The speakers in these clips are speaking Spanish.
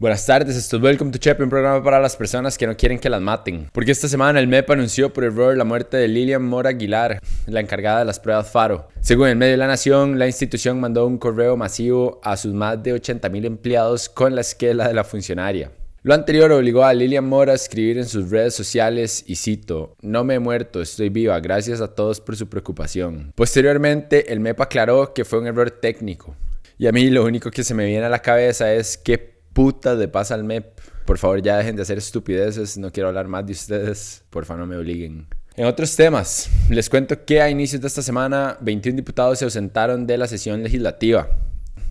Buenas tardes, esto es Welcome to Chepe, un programa para las personas que no quieren que las maten. Porque esta semana el MEP anunció por error la muerte de Lilian Mora Aguilar, la encargada de las pruebas FARO. Según el medio de la Nación, la institución mandó un correo masivo a sus más de 80.000 empleados con la esquela de la funcionaria. Lo anterior obligó a Lilian Mora a escribir en sus redes sociales y cito, no me he muerto, estoy viva, gracias a todos por su preocupación. Posteriormente, el MEP aclaró que fue un error técnico. Y a mí lo único que se me viene a la cabeza es que puta de pasa al MEP. Por favor, ya dejen de hacer estupideces. No quiero hablar más de ustedes. Por favor, no me obliguen. En otros temas, les cuento que a inicios de esta semana 21 diputados se ausentaron de la sesión legislativa.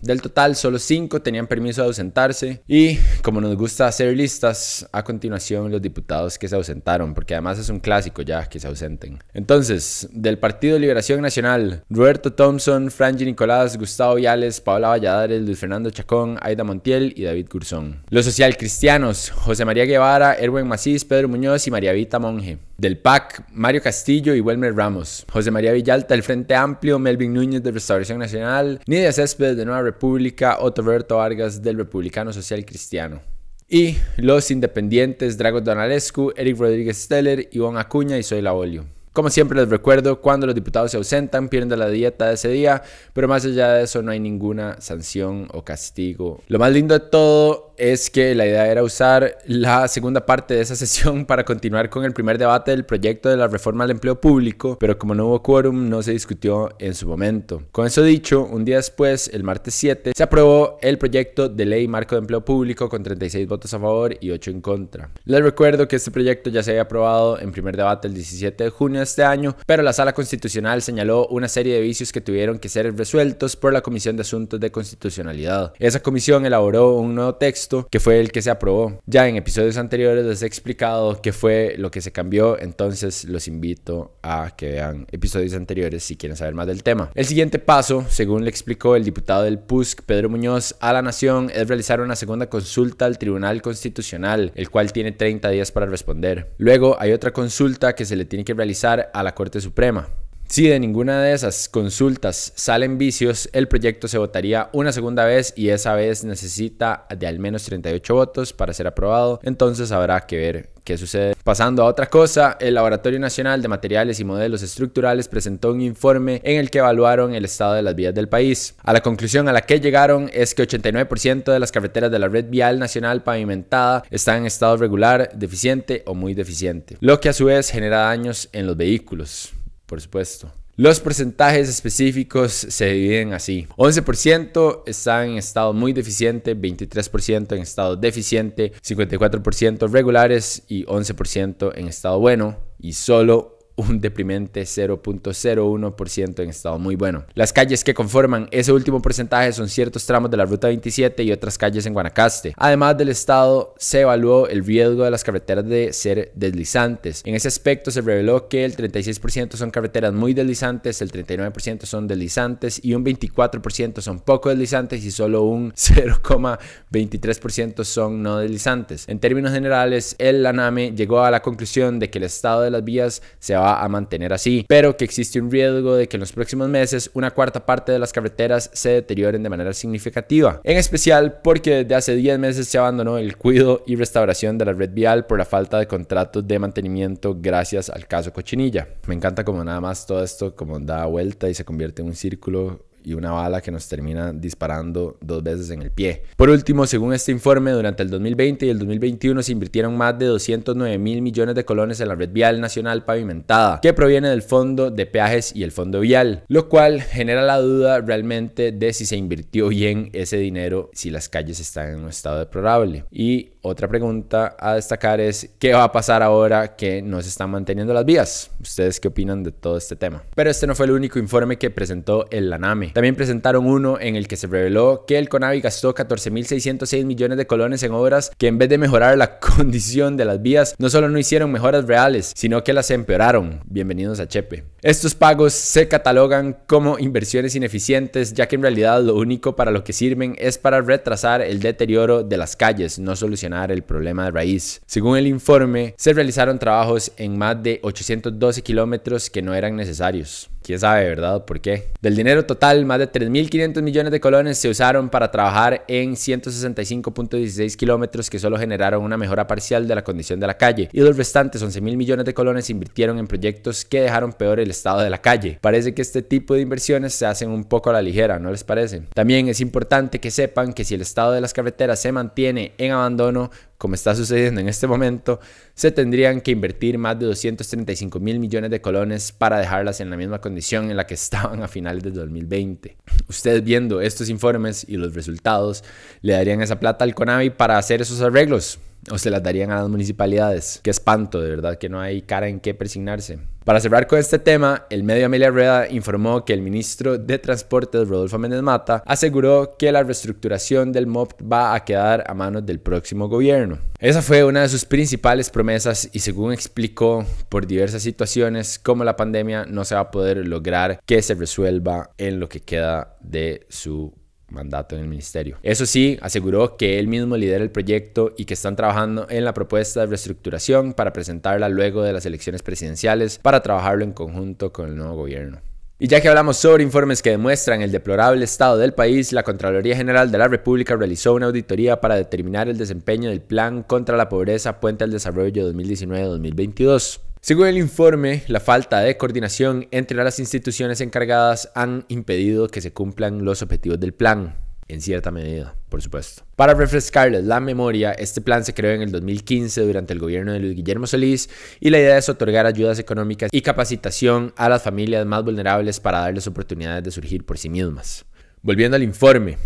Del total, solo 5 tenían permiso de ausentarse y, como nos gusta hacer listas, a continuación los diputados que se ausentaron, porque además es un clásico ya que se ausenten. Entonces, del Partido Liberación Nacional, Roberto Thompson, Franji Nicolás, Gustavo Viales, Paola Valladares, Luis Fernando Chacón, Aida Montiel y David Curzón. Los socialcristianos, José María Guevara, Erwin Macís, Pedro Muñoz y María Vita Monge. Del PAC, Mario Castillo y Welmer Ramos. José María Villalta, del Frente Amplio, Melvin Núñez de Restauración Nacional, Nidia Céspedes de Nueva República, Otto Roberto Vargas del Republicano Social Cristiano. Y los independientes Dragos Donalescu, Eric Rodríguez Steller, Ivonne Acuña y Soy Laolio. Como siempre les recuerdo, cuando los diputados se ausentan, pierden la dieta de ese día, pero más allá de eso no hay ninguna sanción o castigo. Lo más lindo de todo es que la idea era usar la segunda parte de esa sesión para continuar con el primer debate del proyecto de la reforma al empleo público, pero como no hubo quórum no se discutió en su momento. Con eso dicho, un día después, el martes 7, se aprobó el proyecto de ley marco de empleo público con 36 votos a favor y 8 en contra. Les recuerdo que este proyecto ya se había aprobado en primer debate el 17 de junio de este año, pero la sala constitucional señaló una serie de vicios que tuvieron que ser resueltos por la Comisión de Asuntos de Constitucionalidad. Esa comisión elaboró un nuevo texto que fue el que se aprobó. Ya en episodios anteriores les he explicado qué fue lo que se cambió, entonces los invito a que vean episodios anteriores si quieren saber más del tema. El siguiente paso, según le explicó el diputado del PUSC, Pedro Muñoz, a la Nación, es realizar una segunda consulta al Tribunal Constitucional, el cual tiene 30 días para responder. Luego hay otra consulta que se le tiene que realizar a la Corte Suprema. Si de ninguna de esas consultas salen vicios, el proyecto se votaría una segunda vez y esa vez necesita de al menos 38 votos para ser aprobado. Entonces habrá que ver qué sucede. Pasando a otra cosa, el Laboratorio Nacional de Materiales y Modelos Estructurales presentó un informe en el que evaluaron el estado de las vías del país. A la conclusión a la que llegaron es que 89% de las carreteras de la red vial nacional pavimentada están en estado regular, deficiente o muy deficiente, lo que a su vez genera daños en los vehículos por supuesto. Los porcentajes específicos se dividen así. 11% están en estado muy deficiente, 23% en estado deficiente, 54% regulares y 11% en estado bueno y solo un deprimente 0.01% en estado muy bueno. Las calles que conforman ese último porcentaje son ciertos tramos de la Ruta 27 y otras calles en Guanacaste. Además del estado, se evaluó el riesgo de las carreteras de ser deslizantes. En ese aspecto se reveló que el 36% son carreteras muy deslizantes, el 39% son deslizantes y un 24% son poco deslizantes y solo un 0,23% son no deslizantes. En términos generales, el ANAME llegó a la conclusión de que el estado de las vías se va a mantener así, pero que existe un riesgo de que en los próximos meses una cuarta parte de las carreteras se deterioren de manera significativa. En especial porque desde hace 10 meses se abandonó el cuidado y restauración de la red vial por la falta de contratos de mantenimiento gracias al caso Cochinilla. Me encanta como nada más todo esto como da vuelta y se convierte en un círculo y una bala que nos termina disparando dos veces en el pie. Por último, según este informe, durante el 2020 y el 2021 se invirtieron más de 209 mil millones de colones en la red vial nacional pavimentada, que proviene del Fondo de Peajes y el Fondo Vial, lo cual genera la duda realmente de si se invirtió bien ese dinero, si las calles están en un estado deplorable. Y otra pregunta a destacar es, ¿qué va a pasar ahora que no se están manteniendo las vías? ¿Ustedes qué opinan de todo este tema? Pero este no fue el único informe que presentó el También presentaron uno en el que se reveló que el CONAVI gastó 14.606 millones de colones en obras que en vez de mejorar la condición de las vías, no solo no hicieron mejoras reales, sino que las empeoraron. Bienvenidos a Chepe. Estos pagos se catalogan como inversiones ineficientes, ya que en realidad lo único para lo que sirven es para retrasar el deterioro de las calles, no solucionar el problema de raíz. Según el informe, se realizaron trabajos en más de 812 kilómetros que no eran necesarios. Quién sabe, ¿verdad? ¿Por qué? Del dinero total, más de 3.500 millones de colones se usaron para trabajar en 165.16 kilómetros que solo generaron una mejora parcial de la condición de la calle y los restantes 11.000 millones de colones se invirtieron en proyectos que dejaron peor el estado de la calle. Parece que este tipo de inversiones se hacen un poco a la ligera, ¿no les parece? También es importante que sepan que si el estado de las carreteras se mantiene en abandono, como está sucediendo en este momento, se tendrían que invertir más de 235 mil millones de colones para dejarlas en la misma condición en la que estaban a finales de 2020. Ustedes viendo estos informes y los resultados, le darían esa plata al CONAVI para hacer esos arreglos o se las darían a las municipalidades. Qué espanto, de verdad que no hay cara en qué persignarse. Para cerrar con este tema, el medio Amelia Rueda informó que el ministro de Transportes, Rodolfo Méndez Mata, aseguró que la reestructuración del MOP va a quedar a manos del próximo gobierno. Esa fue una de sus principales promesas y según explicó por diversas situaciones como la pandemia no se va a poder lograr que se resuelva en lo que queda de su mandato en el ministerio. Eso sí, aseguró que él mismo lidera el proyecto y que están trabajando en la propuesta de reestructuración para presentarla luego de las elecciones presidenciales para trabajarlo en conjunto con el nuevo gobierno. Y ya que hablamos sobre informes que demuestran el deplorable estado del país, la Contraloría General de la República realizó una auditoría para determinar el desempeño del Plan contra la Pobreza Puente al Desarrollo 2019-2022. Según el informe, la falta de coordinación entre las instituciones encargadas han impedido que se cumplan los objetivos del plan, en cierta medida, por supuesto. Para refrescarles la memoria, este plan se creó en el 2015 durante el gobierno de Luis Guillermo Solís y la idea es otorgar ayudas económicas y capacitación a las familias más vulnerables para darles oportunidades de surgir por sí mismas. Volviendo al informe,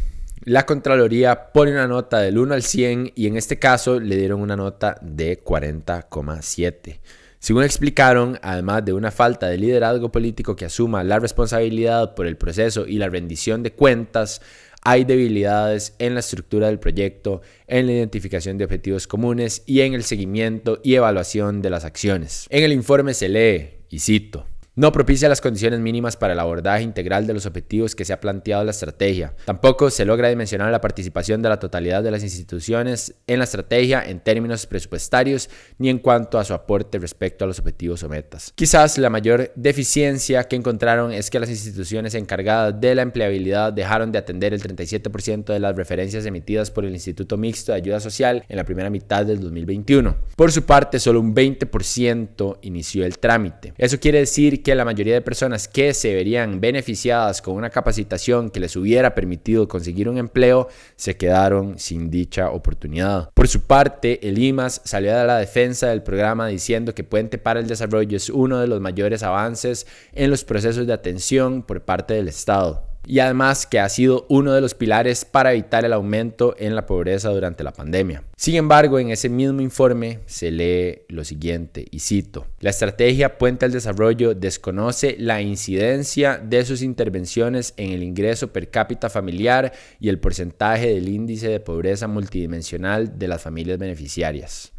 la Contraloría pone una nota del 1 al 100 y en este caso le dieron una nota de 40,7. Según explicaron, además de una falta de liderazgo político que asuma la responsabilidad por el proceso y la rendición de cuentas, hay debilidades en la estructura del proyecto, en la identificación de objetivos comunes y en el seguimiento y evaluación de las acciones. En el informe se lee, y cito, no propicia las condiciones mínimas para el abordaje integral de los objetivos que se ha planteado la estrategia. Tampoco se logra dimensionar la participación de la totalidad de las instituciones en la estrategia en términos presupuestarios ni en cuanto a su aporte respecto a los objetivos o metas. Quizás la mayor deficiencia que encontraron es que las instituciones encargadas de la empleabilidad dejaron de atender el 37% de las referencias emitidas por el Instituto Mixto de Ayuda Social en la primera mitad del 2021. Por su parte, solo un 20% inició el trámite. Eso quiere decir que la mayoría de personas que se verían beneficiadas con una capacitación que les hubiera permitido conseguir un empleo se quedaron sin dicha oportunidad. Por su parte, el IMAS salió a la defensa del programa diciendo que Puente para el Desarrollo es uno de los mayores avances en los procesos de atención por parte del Estado y además que ha sido uno de los pilares para evitar el aumento en la pobreza durante la pandemia. Sin embargo, en ese mismo informe se lee lo siguiente, y cito, la estrategia Puente al Desarrollo desconoce la incidencia de sus intervenciones en el ingreso per cápita familiar y el porcentaje del índice de pobreza multidimensional de las familias beneficiarias.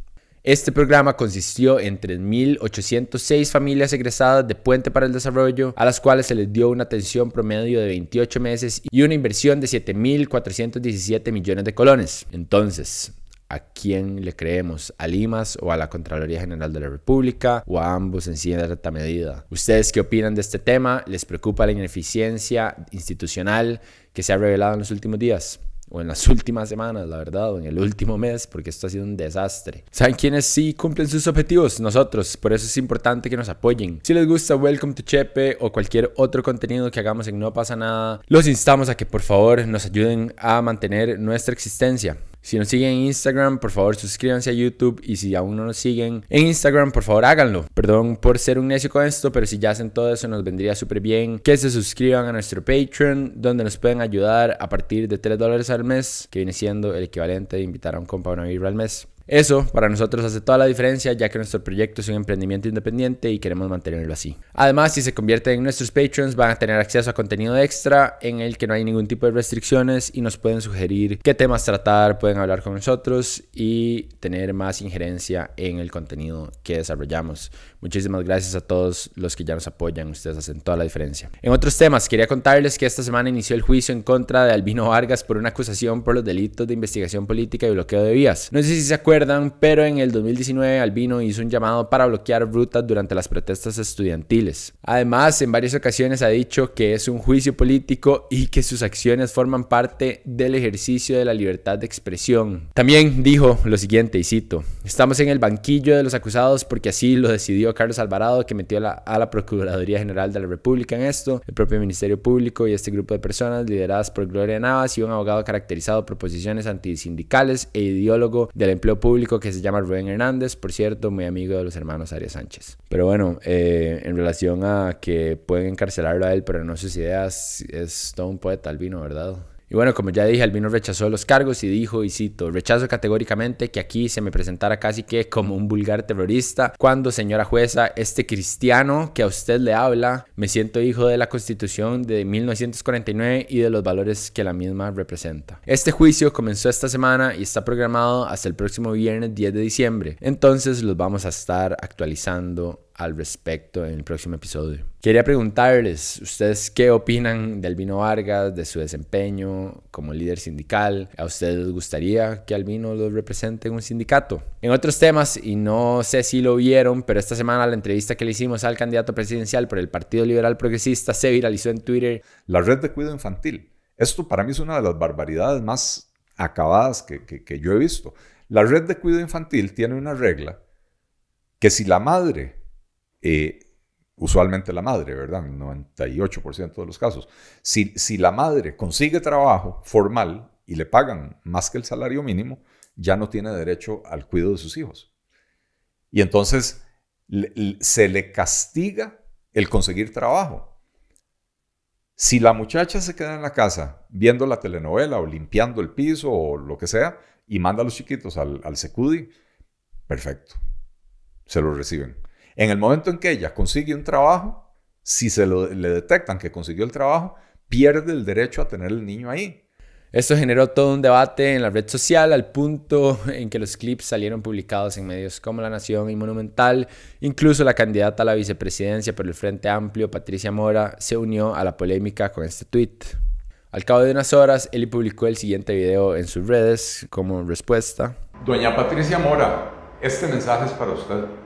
Este programa consistió en 3.806 familias egresadas de Puente para el Desarrollo, a las cuales se les dio una atención promedio de 28 meses y una inversión de 7.417 millones de colones. Entonces, ¿A quién le creemos? ¿A Limas o a la Contraloría General de la República? ¿O a ambos en cierta medida? ¿Ustedes qué opinan de este tema? ¿Les preocupa la ineficiencia institucional que se ha revelado en los últimos días? O en las últimas semanas, la verdad, o en el último mes, porque esto ha sido un desastre. ¿Saben quiénes sí cumplen sus objetivos? Nosotros, por eso es importante que nos apoyen. Si les gusta Welcome to Chepe o cualquier otro contenido que hagamos en No pasa nada, los instamos a que por favor nos ayuden a mantener nuestra existencia. Si nos siguen en Instagram, por favor suscríbanse a YouTube y si aún no nos siguen en Instagram, por favor háganlo. Perdón por ser un necio con esto, pero si ya hacen todo eso nos vendría súper bien que se suscriban a nuestro Patreon, donde nos pueden ayudar a partir de 3 dólares al mes, que viene siendo el equivalente de invitar a un compa a una vibra al mes. Eso para nosotros hace toda la diferencia ya que nuestro proyecto es un emprendimiento independiente y queremos mantenerlo así. Además, si se convierten en nuestros patrons van a tener acceso a contenido extra en el que no hay ningún tipo de restricciones y nos pueden sugerir qué temas tratar, pueden hablar con nosotros y tener más injerencia en el contenido que desarrollamos. Muchísimas gracias a todos los que ya nos apoyan, ustedes hacen toda la diferencia. En otros temas, quería contarles que esta semana inició el juicio en contra de Albino Vargas por una acusación por los delitos de investigación política y bloqueo de vías. No sé si se acuerdan pero en el 2019 Albino hizo un llamado para bloquear rutas durante las protestas estudiantiles. Además, en varias ocasiones ha dicho que es un juicio político y que sus acciones forman parte del ejercicio de la libertad de expresión. También dijo lo siguiente, y cito, estamos en el banquillo de los acusados porque así lo decidió Carlos Alvarado, que metió a la Procuraduría General de la República en esto, el propio Ministerio Público y este grupo de personas lideradas por Gloria Navas y un abogado caracterizado por posiciones antisindicales e ideólogo del empleo público que se llama Rubén Hernández, por cierto, muy amigo de los hermanos Arias Sánchez. Pero bueno, eh, en relación a que pueden encarcelarlo a él, pero no sus ideas, es todo un poeta albino, ¿verdad? Y bueno, como ya dije, Albino rechazó los cargos y dijo, y cito, rechazo categóricamente que aquí se me presentara casi que como un vulgar terrorista, cuando, señora jueza, este cristiano que a usted le habla, me siento hijo de la Constitución de 1949 y de los valores que la misma representa. Este juicio comenzó esta semana y está programado hasta el próximo viernes 10 de diciembre, entonces los vamos a estar actualizando al respecto en el próximo episodio. Quería preguntarles, ¿ustedes qué opinan de Albino Vargas, de su desempeño como líder sindical? ¿A ustedes les gustaría que Albino lo represente en un sindicato? En otros temas, y no sé si lo vieron, pero esta semana la entrevista que le hicimos al candidato presidencial por el Partido Liberal Progresista se viralizó en Twitter. La red de cuidado infantil. Esto para mí es una de las barbaridades más acabadas que, que, que yo he visto. La red de cuidado infantil tiene una regla que si la madre eh, usualmente la madre, ¿verdad? En 98% de los casos. Si, si la madre consigue trabajo formal y le pagan más que el salario mínimo, ya no tiene derecho al cuidado de sus hijos. Y entonces se le castiga el conseguir trabajo. Si la muchacha se queda en la casa viendo la telenovela o limpiando el piso o lo que sea y manda a los chiquitos al, al secudi, perfecto, se lo reciben. En el momento en que ella consigue un trabajo, si se le detectan que consiguió el trabajo, pierde el derecho a tener el niño ahí. Esto generó todo un debate en la red social al punto en que los clips salieron publicados en medios como La Nación y Monumental. Incluso la candidata a la vicepresidencia por el Frente Amplio, Patricia Mora, se unió a la polémica con este tweet. Al cabo de unas horas, Eli publicó el siguiente video en sus redes como respuesta. Doña Patricia Mora, este mensaje es para usted.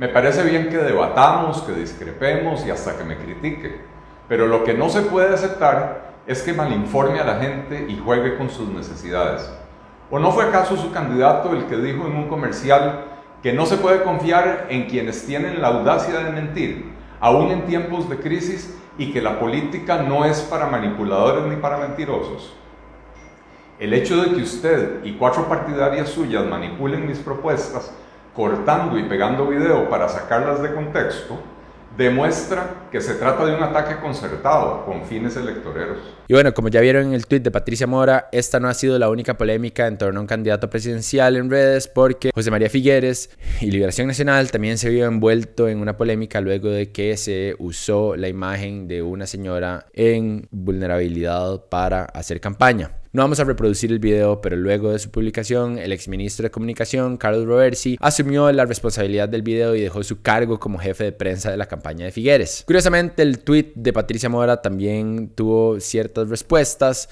Me parece bien que debatamos, que discrepemos y hasta que me critique, pero lo que no se puede aceptar es que malinforme a la gente y juegue con sus necesidades. ¿O no fue acaso su candidato el que dijo en un comercial que no se puede confiar en quienes tienen la audacia de mentir, aún en tiempos de crisis, y que la política no es para manipuladores ni para mentirosos? El hecho de que usted y cuatro partidarias suyas manipulen mis propuestas cortando y pegando video para sacarlas de contexto, demuestra que se trata de un ataque concertado con fines electoreros. Y bueno, como ya vieron en el tweet de Patricia Mora, esta no ha sido la única polémica en torno a un candidato presidencial en redes porque José María Figueres y Liberación Nacional también se vio envuelto en una polémica luego de que se usó la imagen de una señora en vulnerabilidad para hacer campaña. No vamos a reproducir el video, pero luego de su publicación, el exministro de Comunicación, Carlos Roversi, asumió la responsabilidad del video y dejó su cargo como jefe de prensa de la campaña de Figueres. Curiosamente, el tweet de Patricia Mora también tuvo ciertas respuestas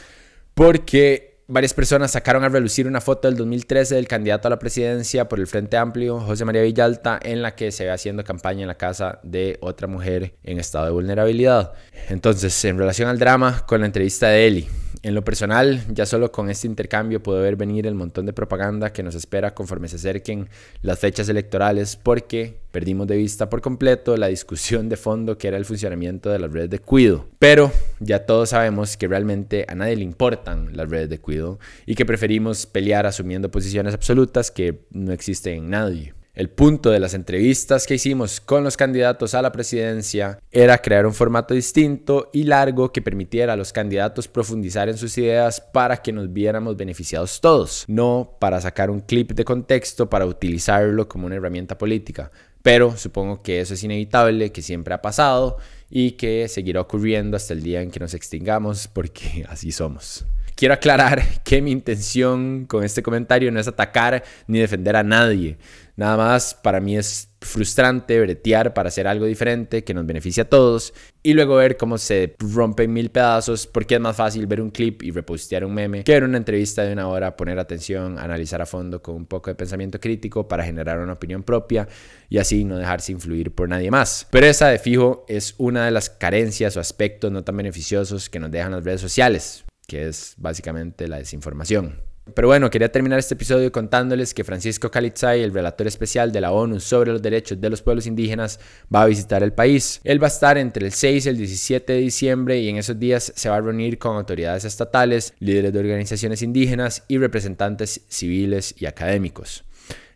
porque varias personas sacaron a relucir una foto del 2013 del candidato a la presidencia por el Frente Amplio, José María Villalta, en la que se ve haciendo campaña en la casa de otra mujer en estado de vulnerabilidad. Entonces, en relación al drama, con la entrevista de Eli, en lo personal, ya solo con este intercambio puedo ver venir el montón de propaganda que nos espera conforme se acerquen las fechas electorales porque perdimos de vista por completo la discusión de fondo que era el funcionamiento de las redes de cuido. Pero ya todos sabemos que realmente a nadie le importan las redes de cuido y que preferimos pelear asumiendo posiciones absolutas que no existen en nadie. El punto de las entrevistas que hicimos con los candidatos a la presidencia era crear un formato distinto y largo que permitiera a los candidatos profundizar en sus ideas para que nos viéramos beneficiados todos, no para sacar un clip de contexto para utilizarlo como una herramienta política. Pero supongo que eso es inevitable, que siempre ha pasado y que seguirá ocurriendo hasta el día en que nos extingamos porque así somos. Quiero aclarar que mi intención con este comentario no es atacar ni defender a nadie. Nada más, para mí es frustrante bretear para hacer algo diferente que nos beneficie a todos y luego ver cómo se rompen mil pedazos porque es más fácil ver un clip y repostear un meme que ver una entrevista de una hora, poner atención, analizar a fondo con un poco de pensamiento crítico para generar una opinión propia y así no dejarse influir por nadie más. Pero esa de fijo es una de las carencias o aspectos no tan beneficiosos que nos dejan las redes sociales, que es básicamente la desinformación. Pero bueno, quería terminar este episodio contándoles que Francisco Calitzay, el relator especial de la ONU sobre los derechos de los pueblos indígenas, va a visitar el país. Él va a estar entre el 6 y el 17 de diciembre y en esos días se va a reunir con autoridades estatales, líderes de organizaciones indígenas y representantes civiles y académicos.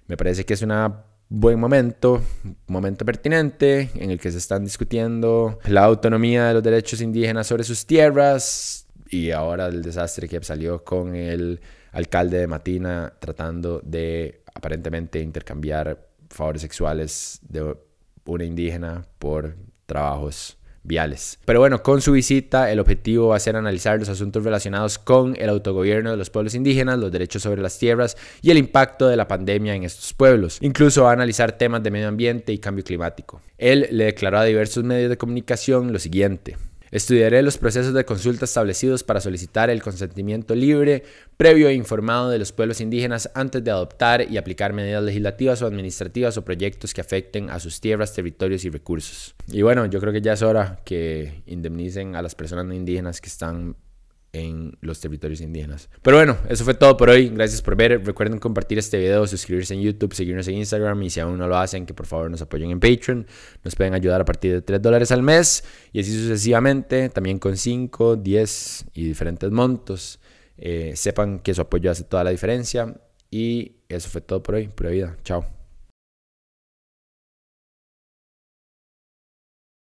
Me parece que es un buen momento, momento pertinente en el que se están discutiendo la autonomía de los derechos indígenas sobre sus tierras y ahora el desastre que salió con el alcalde de Matina tratando de aparentemente intercambiar favores sexuales de una indígena por trabajos viales. Pero bueno, con su visita el objetivo va a ser analizar los asuntos relacionados con el autogobierno de los pueblos indígenas, los derechos sobre las tierras y el impacto de la pandemia en estos pueblos. Incluso va a analizar temas de medio ambiente y cambio climático. Él le declaró a diversos medios de comunicación lo siguiente. Estudiaré los procesos de consulta establecidos para solicitar el consentimiento libre, previo e informado de los pueblos indígenas antes de adoptar y aplicar medidas legislativas o administrativas o proyectos que afecten a sus tierras, territorios y recursos. Y bueno, yo creo que ya es hora que indemnicen a las personas no indígenas que están en los territorios indígenas. Pero bueno, eso fue todo por hoy. Gracias por ver. Recuerden compartir este video, suscribirse en YouTube, seguirnos en Instagram y si aún no lo hacen, que por favor nos apoyen en Patreon. Nos pueden ayudar a partir de 3 dólares al mes y así sucesivamente, también con 5, 10 y diferentes montos. Eh, sepan que su apoyo hace toda la diferencia y eso fue todo por hoy. Pura vida. Chao.